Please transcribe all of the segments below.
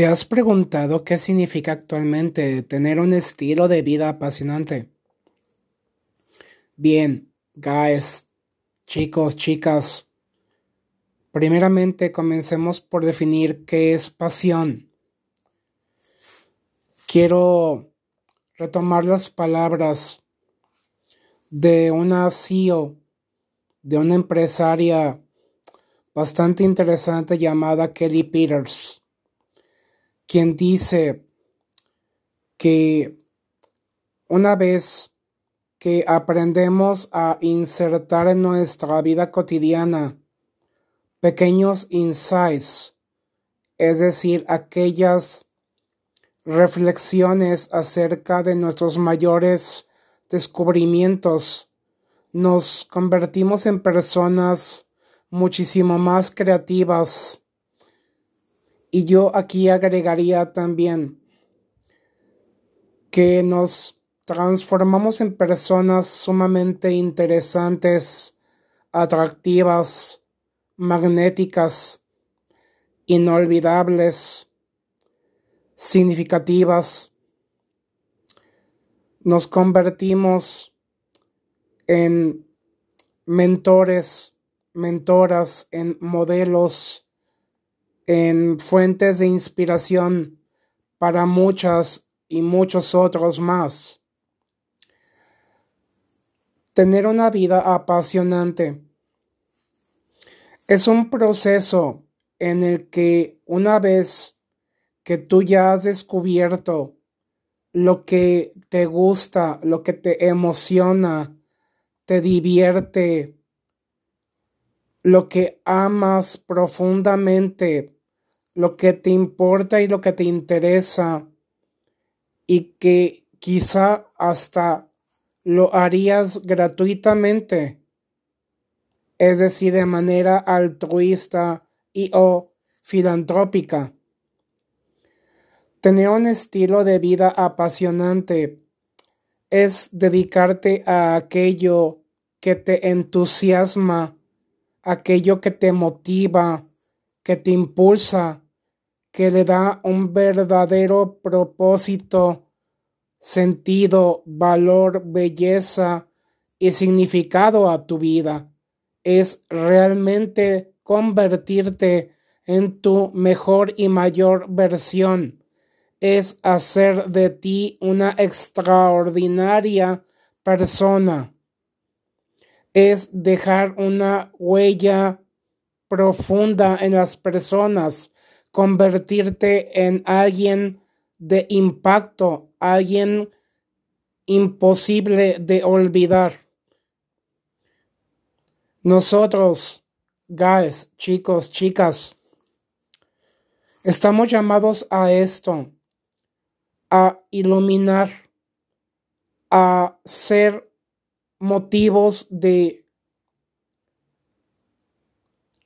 ¿Te has preguntado qué significa actualmente tener un estilo de vida apasionante? Bien, guys, chicos, chicas, primeramente comencemos por definir qué es pasión. Quiero retomar las palabras de una CEO, de una empresaria bastante interesante llamada Kelly Peters quien dice que una vez que aprendemos a insertar en nuestra vida cotidiana pequeños insights, es decir, aquellas reflexiones acerca de nuestros mayores descubrimientos, nos convertimos en personas muchísimo más creativas, y yo aquí agregaría también que nos transformamos en personas sumamente interesantes, atractivas, magnéticas, inolvidables, significativas. Nos convertimos en mentores, mentoras, en modelos en fuentes de inspiración para muchas y muchos otros más. Tener una vida apasionante es un proceso en el que una vez que tú ya has descubierto lo que te gusta, lo que te emociona, te divierte, lo que amas profundamente, lo que te importa y lo que te interesa y que quizá hasta lo harías gratuitamente, es decir, de manera altruista y o filantrópica. Tener un estilo de vida apasionante es dedicarte a aquello que te entusiasma, aquello que te motiva, que te impulsa, que le da un verdadero propósito, sentido, valor, belleza y significado a tu vida. Es realmente convertirte en tu mejor y mayor versión. Es hacer de ti una extraordinaria persona. Es dejar una huella profunda en las personas, convertirte en alguien de impacto, alguien imposible de olvidar. Nosotros, guys, chicos, chicas, estamos llamados a esto, a iluminar, a ser motivos de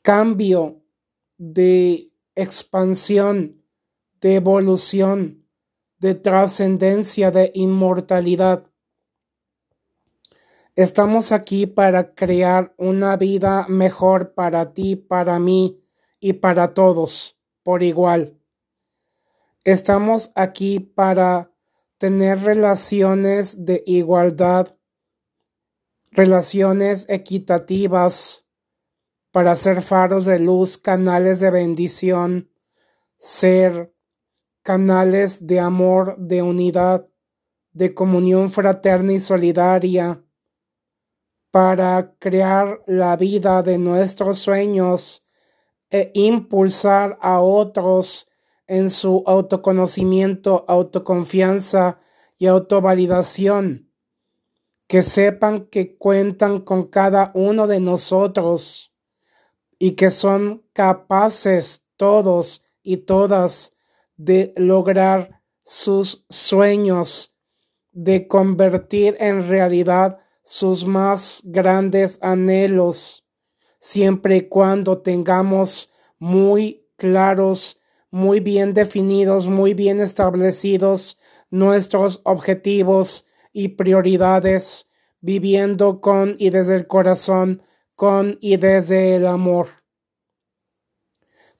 cambio, de expansión, de evolución, de trascendencia, de inmortalidad. Estamos aquí para crear una vida mejor para ti, para mí y para todos por igual. Estamos aquí para tener relaciones de igualdad, relaciones equitativas, para ser faros de luz, canales de bendición, ser canales de amor, de unidad, de comunión fraterna y solidaria, para crear la vida de nuestros sueños e impulsar a otros en su autoconocimiento, autoconfianza y autovalidación, que sepan que cuentan con cada uno de nosotros y que son capaces todos y todas de lograr sus sueños, de convertir en realidad sus más grandes anhelos, siempre y cuando tengamos muy claros, muy bien definidos, muy bien establecidos nuestros objetivos y prioridades, viviendo con y desde el corazón con y desde el amor.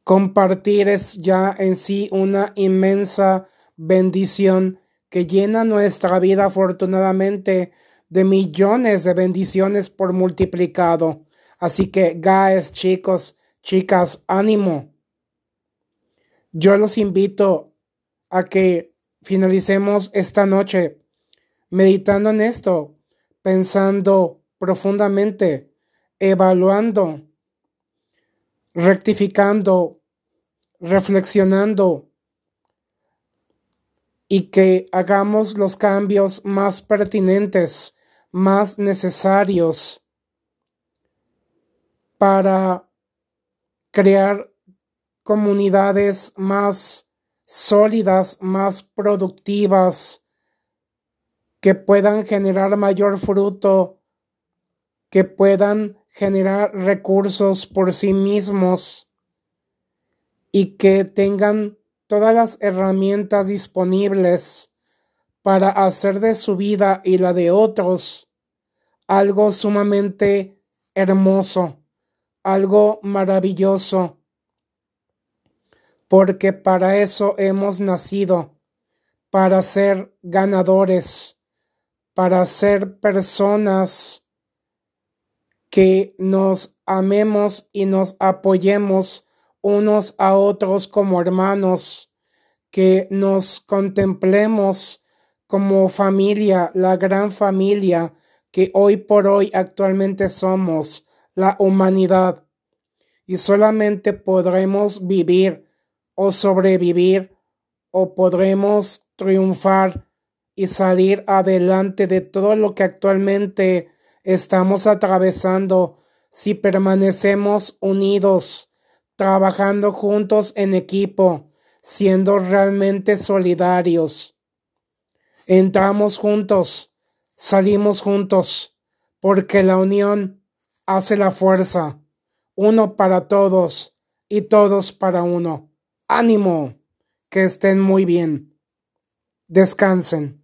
Compartir es ya en sí una inmensa bendición que llena nuestra vida afortunadamente de millones de bendiciones por multiplicado. Así que, guys, chicos, chicas, ánimo. Yo los invito a que finalicemos esta noche meditando en esto, pensando profundamente, evaluando, rectificando, reflexionando y que hagamos los cambios más pertinentes, más necesarios para crear comunidades más sólidas, más productivas, que puedan generar mayor fruto, que puedan generar recursos por sí mismos y que tengan todas las herramientas disponibles para hacer de su vida y la de otros algo sumamente hermoso, algo maravilloso, porque para eso hemos nacido, para ser ganadores, para ser personas que nos amemos y nos apoyemos unos a otros como hermanos, que nos contemplemos como familia, la gran familia que hoy por hoy actualmente somos, la humanidad. Y solamente podremos vivir o sobrevivir o podremos triunfar y salir adelante de todo lo que actualmente estamos atravesando si permanecemos unidos trabajando juntos en equipo, siendo realmente solidarios. Entramos juntos, salimos juntos, porque la unión hace la fuerza, uno para todos y todos para uno. Ánimo, que estén muy bien. Descansen.